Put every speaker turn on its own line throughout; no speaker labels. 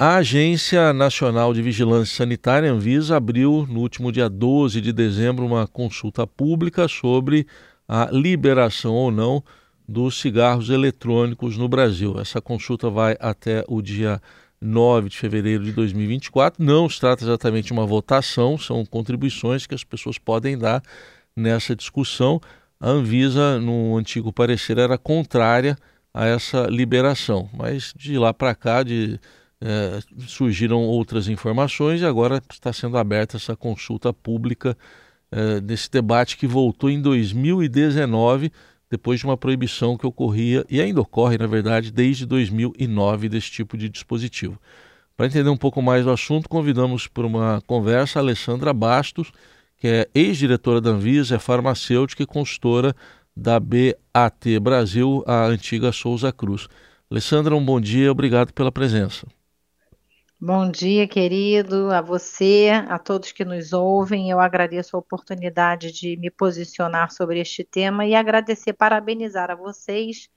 A Agência Nacional de Vigilância Sanitária, Anvisa, abriu no último dia 12 de dezembro uma consulta pública sobre a liberação ou não dos cigarros eletrônicos no Brasil. Essa consulta vai até o dia 9 de fevereiro de 2024. Não se trata exatamente de uma votação, são contribuições que as pessoas podem dar nessa discussão. A Anvisa, no antigo parecer, era contrária a essa liberação, mas de lá para cá de, é, surgiram outras informações e agora está sendo aberta essa consulta pública é, desse debate que voltou em 2019 depois de uma proibição que ocorria e ainda ocorre, na verdade, desde 2009 desse tipo de dispositivo. Para entender um pouco mais do assunto, convidamos para uma conversa a Alessandra Bastos, que é ex-diretora da Anvisa, é farmacêutica e consultora da BAT Brasil, a antiga Souza Cruz. Alessandra, um bom dia, obrigado pela presença.
Bom dia, querido, a você, a todos que nos ouvem. Eu agradeço a oportunidade de me posicionar sobre este tema e agradecer, parabenizar a vocês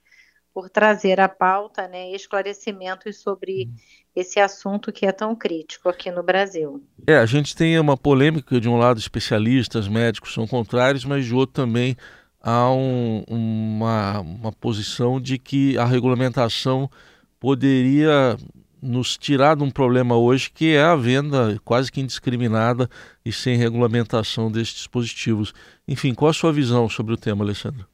por trazer à pauta né, esclarecimentos sobre esse assunto que é tão crítico aqui no Brasil.
É, a gente tem uma polêmica, de um lado especialistas, médicos são contrários, mas de outro também há um, uma, uma posição de que a regulamentação poderia nos tirar de um problema hoje que é a venda quase que indiscriminada e sem regulamentação desses dispositivos. Enfim, qual a sua visão sobre o tema, Alessandra?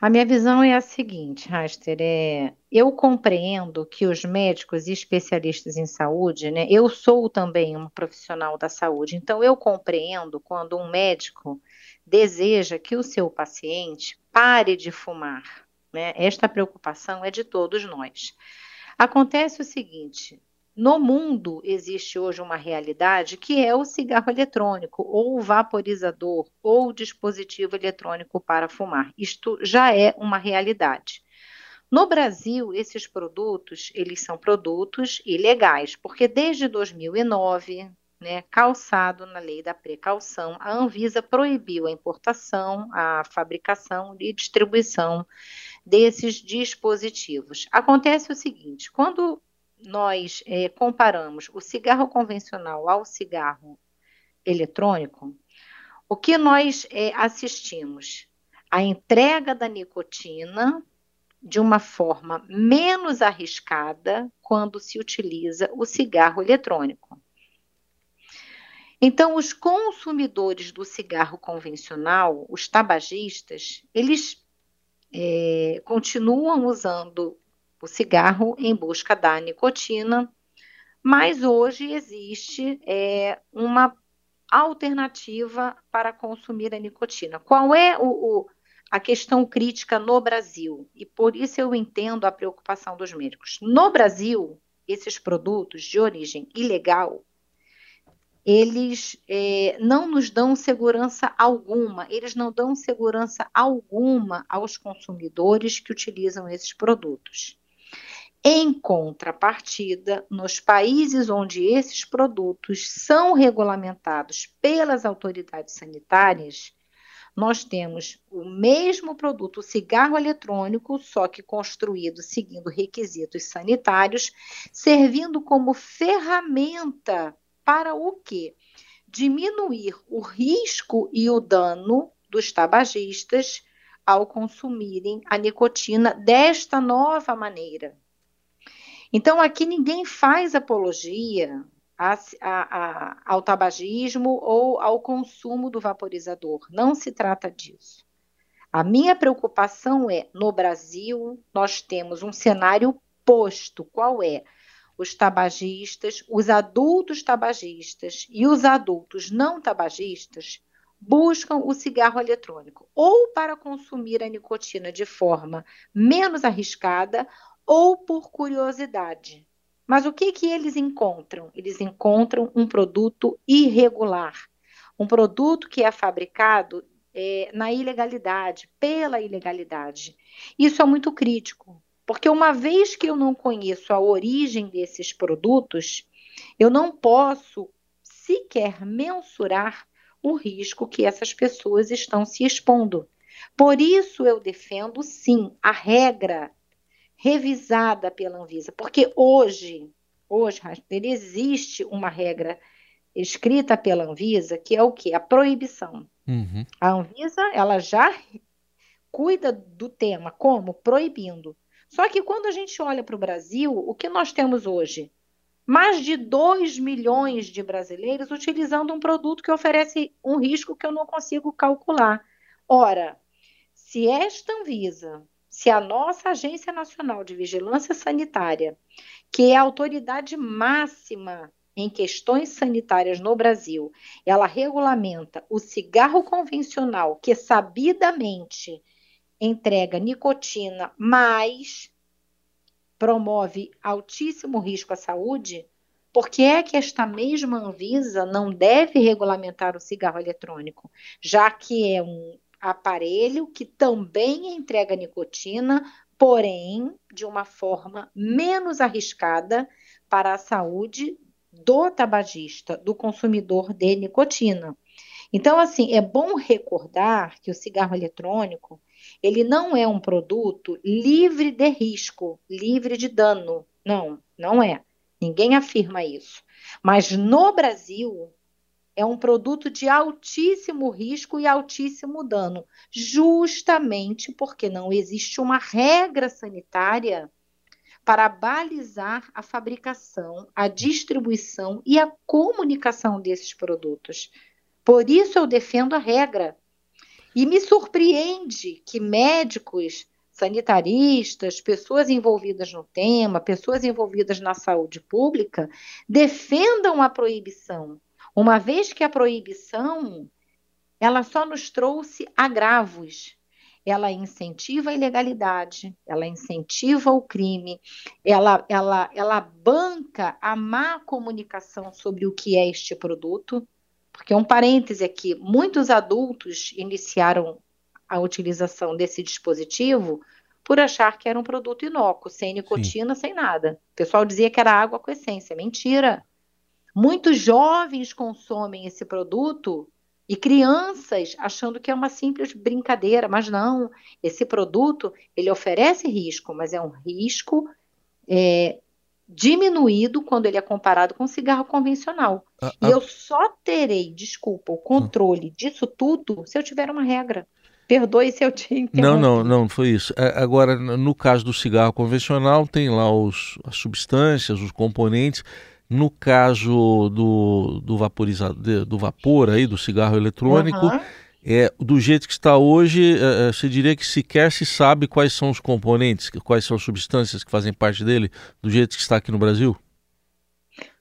A minha visão é a seguinte, Raster, é, eu compreendo que os médicos e especialistas em saúde, né, eu sou também um profissional da saúde, então eu compreendo quando um médico deseja que o seu paciente pare de fumar. Né? Esta preocupação é de todos nós. Acontece o seguinte: no mundo existe hoje uma realidade que é o cigarro eletrônico, ou o vaporizador, ou o dispositivo eletrônico para fumar. Isto já é uma realidade. No Brasil, esses produtos, eles são produtos ilegais, porque desde 2009, né, calçado na lei da precaução, a Anvisa proibiu a importação, a fabricação e distribuição desses dispositivos. Acontece o seguinte: quando nós é, comparamos o cigarro convencional ao cigarro eletrônico, o que nós é, assistimos? A entrega da nicotina de uma forma menos arriscada quando se utiliza o cigarro eletrônico. Então, os consumidores do cigarro convencional, os tabagistas, eles é, continuam usando o cigarro em busca da nicotina, mas hoje existe é, uma alternativa para consumir a nicotina. Qual é o, o, a questão crítica no Brasil? E por isso eu entendo a preocupação dos médicos. No Brasil, esses produtos de origem ilegal eles é, não nos dão segurança alguma, eles não dão segurança alguma aos consumidores que utilizam esses produtos. Em contrapartida, nos países onde esses produtos são regulamentados pelas autoridades sanitárias, nós temos o mesmo produto, o cigarro eletrônico, só que construído seguindo requisitos sanitários, servindo como ferramenta para o quê? Diminuir o risco e o dano dos tabagistas ao consumirem a nicotina desta nova maneira. Então, aqui ninguém faz apologia a, a, a, ao tabagismo ou ao consumo do vaporizador. Não se trata disso. A minha preocupação é: no Brasil, nós temos um cenário posto. Qual é? Os tabagistas, os adultos tabagistas e os adultos não tabagistas buscam o cigarro eletrônico ou para consumir a nicotina de forma menos arriscada ou por curiosidade. Mas o que, que eles encontram? Eles encontram um produto irregular, um produto que é fabricado é, na ilegalidade, pela ilegalidade. Isso é muito crítico, porque uma vez que eu não conheço a origem desses produtos, eu não posso sequer mensurar o risco que essas pessoas estão se expondo. Por isso eu defendo sim a regra revisada pela Anvisa, porque hoje, hoje, existe uma regra escrita pela Anvisa que é o que? A proibição. Uhum. A Anvisa, ela já cuida do tema, como? Proibindo. Só que quando a gente olha para o Brasil, o que nós temos hoje? Mais de 2 milhões de brasileiros utilizando um produto que oferece um risco que eu não consigo calcular. Ora, se esta Anvisa, se a nossa Agência Nacional de Vigilância Sanitária, que é a autoridade máxima em questões sanitárias no Brasil, ela regulamenta o cigarro convencional, que sabidamente entrega nicotina, mas promove altíssimo risco à saúde, por que é que esta mesma Anvisa não deve regulamentar o cigarro eletrônico, já que é um aparelho que também entrega nicotina, porém de uma forma menos arriscada para a saúde do tabagista, do consumidor de nicotina. Então, assim, é bom recordar que o cigarro eletrônico ele não é um produto livre de risco, livre de dano. Não, não é. Ninguém afirma isso. Mas no Brasil, é um produto de altíssimo risco e altíssimo dano, justamente porque não existe uma regra sanitária para balizar a fabricação, a distribuição e a comunicação desses produtos. Por isso eu defendo a regra. E me surpreende que médicos, sanitaristas, pessoas envolvidas no tema, pessoas envolvidas na saúde pública, defendam a proibição, uma vez que a proibição ela só nos trouxe agravos. Ela incentiva a ilegalidade, ela incentiva o crime, ela, ela, ela banca a má comunicação sobre o que é este produto, porque um parêntese aqui, muitos adultos iniciaram a utilização desse dispositivo por achar que era um produto inócuo, sem nicotina, Sim. sem nada. O pessoal dizia que era água com essência. Mentira. Muitos jovens consomem esse produto e crianças achando que é uma simples brincadeira, mas não. Esse produto ele oferece risco, mas é um risco é, diminuído quando ele é comparado com cigarro convencional. Ah, e ah. eu só terei, desculpa, o controle ah. disso tudo se eu tiver uma regra. Perdoe se eu te
Não, não, não, foi isso. É, agora, no caso do cigarro convencional, tem lá os, as substâncias, os componentes. No caso do, do vaporizador, do vapor aí, do cigarro eletrônico, uhum é, do jeito que está hoje, é, é, você diria que sequer se sabe quais são os componentes, quais são as substâncias que fazem parte dele, do jeito que está aqui no Brasil?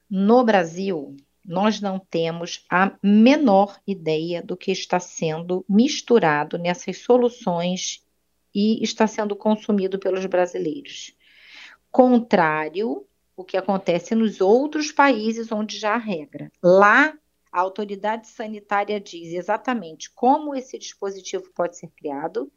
No Brasil, nós não temos a menor ideia do que está sendo misturado nessas soluções e está sendo consumido pelos brasileiros. Contrário o que acontece nos outros países onde já há regra. Lá a autoridade sanitária diz exatamente como esse dispositivo pode ser criado,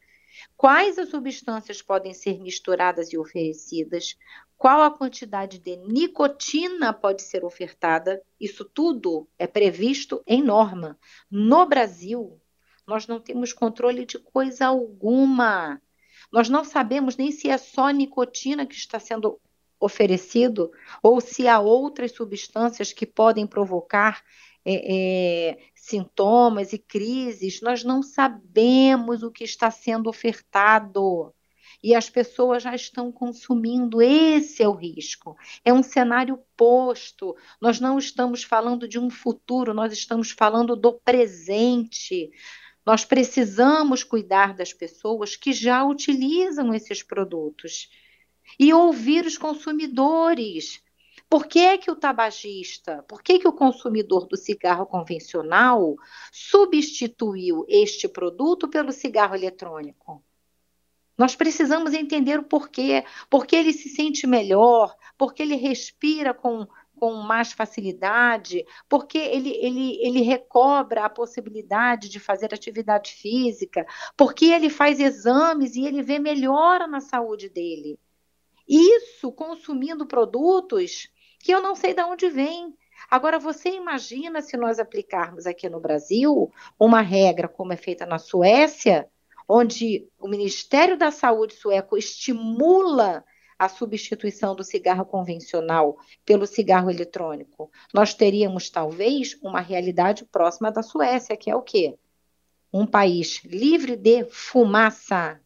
quais as substâncias podem ser misturadas e oferecidas, qual a quantidade de nicotina pode ser ofertada. Isso tudo é previsto em norma. No Brasil, nós não temos controle de coisa alguma. Nós não sabemos nem se é só nicotina que está sendo oferecido ou se há outras substâncias que podem provocar é, é, sintomas e crises, nós não sabemos o que está sendo ofertado. E as pessoas já estão consumindo, esse é o risco. É um cenário posto. Nós não estamos falando de um futuro, nós estamos falando do presente. Nós precisamos cuidar das pessoas que já utilizam esses produtos e ouvir os consumidores. Por que, que o tabagista, por que, que o consumidor do cigarro convencional substituiu este produto pelo cigarro eletrônico? Nós precisamos entender o porquê, porque ele se sente melhor, porque ele respira com, com mais facilidade, porque ele, ele, ele recobra a possibilidade de fazer atividade física, porque ele faz exames e ele vê melhora na saúde dele. Isso consumindo produtos que eu não sei de onde vem. Agora, você imagina se nós aplicarmos aqui no Brasil uma regra como é feita na Suécia, onde o Ministério da Saúde sueco estimula a substituição do cigarro convencional pelo cigarro eletrônico, nós teríamos talvez uma realidade próxima da Suécia, que é o quê? Um país livre de fumaça.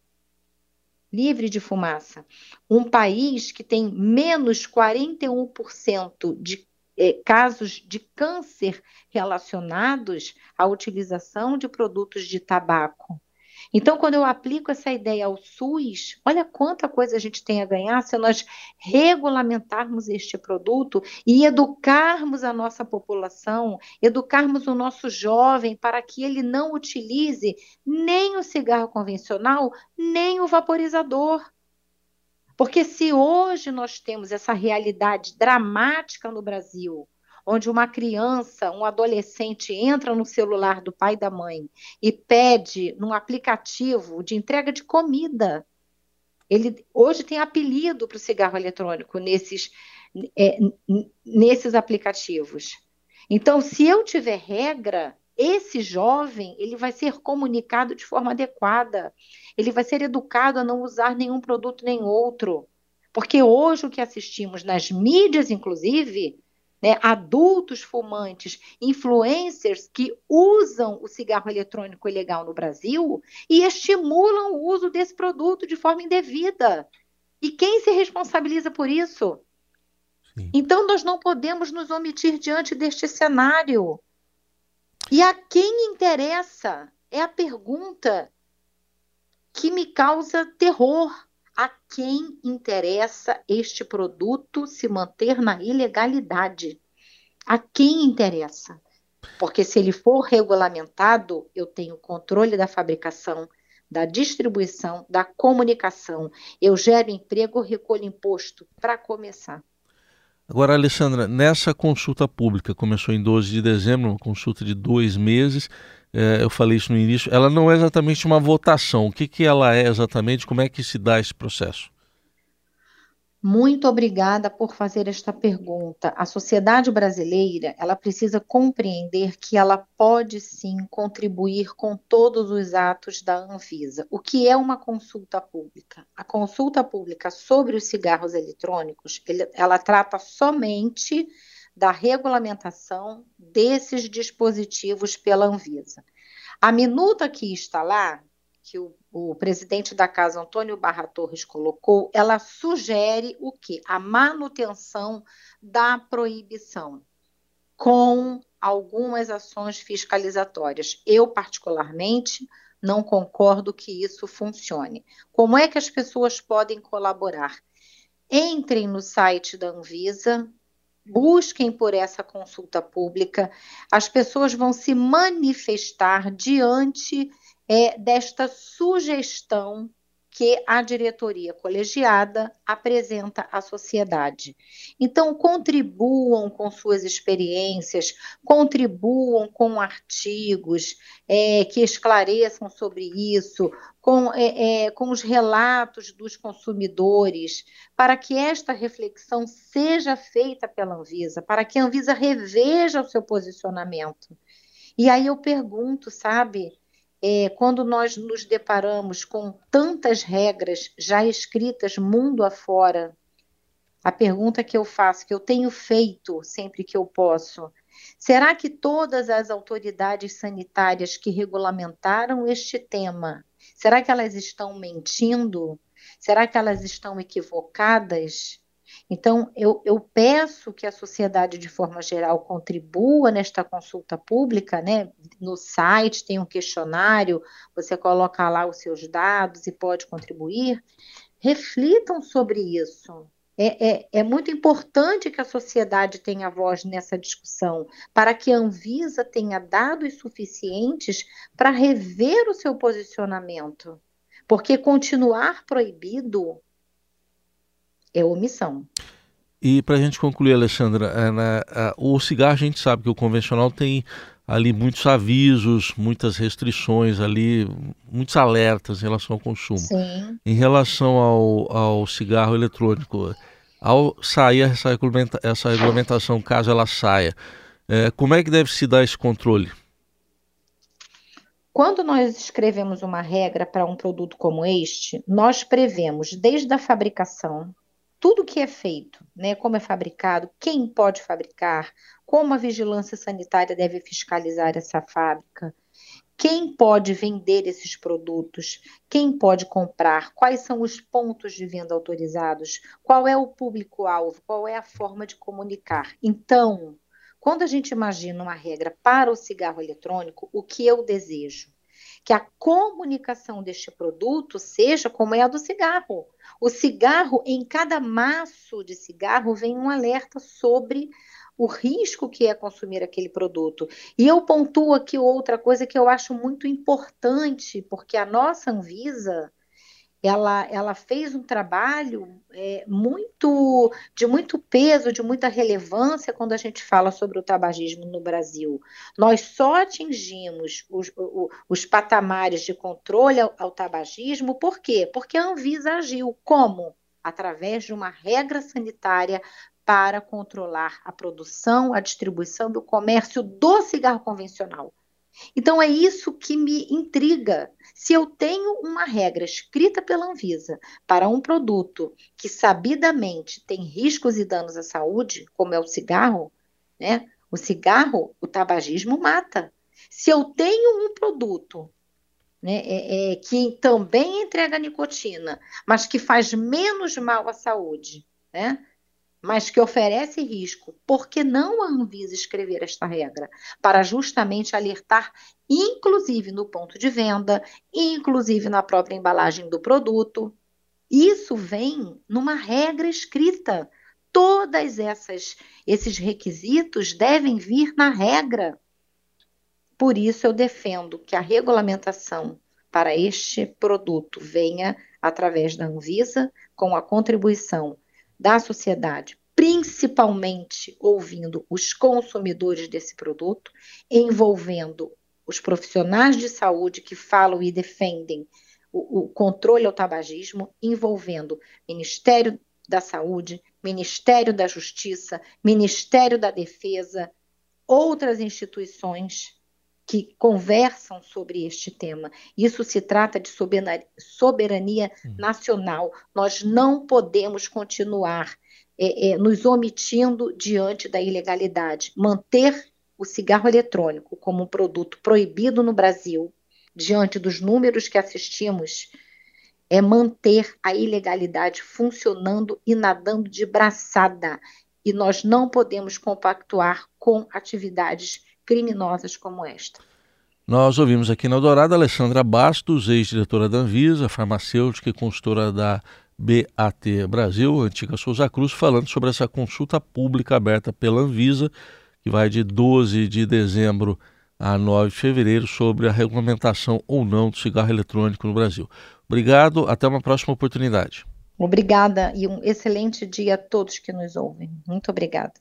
Livre de fumaça. Um país que tem menos 41% de é, casos de câncer relacionados à utilização de produtos de tabaco. Então, quando eu aplico essa ideia ao SUS, olha quanta coisa a gente tem a ganhar se nós regulamentarmos este produto e educarmos a nossa população, educarmos o nosso jovem para que ele não utilize nem o cigarro convencional, nem o vaporizador. Porque se hoje nós temos essa realidade dramática no Brasil, onde uma criança, um adolescente entra no celular do pai e da mãe e pede num aplicativo de entrega de comida. Ele hoje tem apelido para o cigarro eletrônico nesses, é, nesses aplicativos. Então, se eu tiver regra, esse jovem ele vai ser comunicado de forma adequada. Ele vai ser educado a não usar nenhum produto nem outro. Porque hoje o que assistimos nas mídias, inclusive, né, adultos fumantes, influencers que usam o cigarro eletrônico ilegal no Brasil e estimulam o uso desse produto de forma indevida. E quem se responsabiliza por isso? Sim. Então, nós não podemos nos omitir diante deste cenário. E a quem interessa? É a pergunta que me causa terror a quem interessa este produto se manter na ilegalidade. A quem interessa? Porque se ele for regulamentado, eu tenho controle da fabricação, da distribuição, da comunicação. Eu gero emprego, recolho imposto, para começar.
Agora, Alessandra, nessa consulta pública, começou em 12 de dezembro, uma consulta de dois meses, é, eu falei isso no início, ela não é exatamente uma votação. O que, que ela é exatamente? Como é que se dá esse processo?
Muito obrigada por fazer esta pergunta. A sociedade brasileira, ela precisa compreender que ela pode sim contribuir com todos os atos da Anvisa. O que é uma consulta pública? A consulta pública sobre os cigarros eletrônicos, ele, ela trata somente da regulamentação desses dispositivos pela Anvisa. A minuta que está lá, que o, o presidente da casa, Antônio Barra Torres, colocou, ela sugere o quê? A manutenção da proibição, com algumas ações fiscalizatórias. Eu, particularmente, não concordo que isso funcione. Como é que as pessoas podem colaborar? Entrem no site da Anvisa, busquem por essa consulta pública, as pessoas vão se manifestar diante é, desta sugestão que a diretoria colegiada apresenta à sociedade. Então, contribuam com suas experiências, contribuam com artigos é, que esclareçam sobre isso, com, é, é, com os relatos dos consumidores, para que esta reflexão seja feita pela Anvisa, para que a Anvisa reveja o seu posicionamento. E aí eu pergunto, sabe? É, quando nós nos deparamos com tantas regras já escritas mundo afora, a pergunta que eu faço, que eu tenho feito sempre que eu posso, será que todas as autoridades sanitárias que regulamentaram este tema, será que elas estão mentindo? Será que elas estão equivocadas? Então, eu, eu, peço que a sociedade, de forma geral, contribua nesta consulta pública, né? No site tem um questionário, você coloca lá os seus dados e pode contribuir. Reflitam sobre isso. É, é, é, muito importante que a sociedade tenha voz nessa discussão, para que a Anvisa tenha dados suficientes para rever o seu posicionamento. Porque continuar proibido é omissão.
E para a gente concluir, Alessandra, é, né, é, o cigarro a gente sabe que o convencional tem ali muitos avisos, muitas restrições ali, muitos alertas em relação ao consumo.
Sim.
Em relação ao, ao cigarro eletrônico, ao sair essa, regulamenta, essa regulamentação, caso ela saia, é, como é que deve se dar esse controle?
Quando nós escrevemos uma regra para um produto como este, nós prevemos desde a fabricação, tudo que é feito, né, como é fabricado, quem pode fabricar, como a vigilância sanitária deve fiscalizar essa fábrica, quem pode vender esses produtos, quem pode comprar, quais são os pontos de venda autorizados, qual é o público-alvo, qual é a forma de comunicar. Então, quando a gente imagina uma regra para o cigarro eletrônico, o que eu desejo? Que a comunicação deste produto seja como é a do cigarro. O cigarro, em cada maço de cigarro, vem um alerta sobre o risco que é consumir aquele produto. E eu pontuo aqui outra coisa que eu acho muito importante, porque a nossa Anvisa ela, ela fez um trabalho é, muito de muito peso, de muita relevância quando a gente fala sobre o tabagismo no Brasil. Nós só atingimos os, os, os patamares de controle ao, ao tabagismo, por quê? Porque a Anvisa agiu como? Através de uma regra sanitária para controlar a produção, a distribuição e o comércio do cigarro convencional. Então é isso que me intriga. Se eu tenho uma regra escrita pela Anvisa para um produto que sabidamente tem riscos e danos à saúde, como é o cigarro, né? O cigarro, o tabagismo mata. Se eu tenho um produto né, é, é, que também entrega nicotina, mas que faz menos mal à saúde, né? Mas que oferece risco, por que não a Anvisa escrever esta regra? Para justamente alertar, inclusive no ponto de venda, inclusive na própria embalagem do produto. Isso vem numa regra escrita. Todas essas esses requisitos devem vir na regra. Por isso eu defendo que a regulamentação para este produto venha através da Anvisa com a contribuição da sociedade, principalmente ouvindo os consumidores desse produto, envolvendo os profissionais de saúde que falam e defendem o, o controle ao tabagismo, envolvendo Ministério da Saúde, Ministério da Justiça, Ministério da Defesa, outras instituições que conversam sobre este tema. Isso se trata de soberania, uhum. nacional. Nós não podemos continuar é, é, nos omitindo diante da ilegalidade. Manter o cigarro eletrônico como um produto proibido no Brasil, diante dos números que assistimos, é manter a ilegalidade funcionando e nadando de braçada. E nós não podemos compactuar com atividades criminosas como esta.
Nós ouvimos aqui na Dourada Alessandra Bastos, ex-diretora da Anvisa, farmacêutica e consultora da BAT Brasil, antiga Souza Cruz, falando sobre essa consulta pública aberta pela Anvisa, que vai de 12 de dezembro a 9 de fevereiro, sobre a regulamentação ou não do cigarro eletrônico no Brasil. Obrigado, até uma próxima oportunidade.
Obrigada e um excelente dia a todos que nos ouvem. Muito obrigada.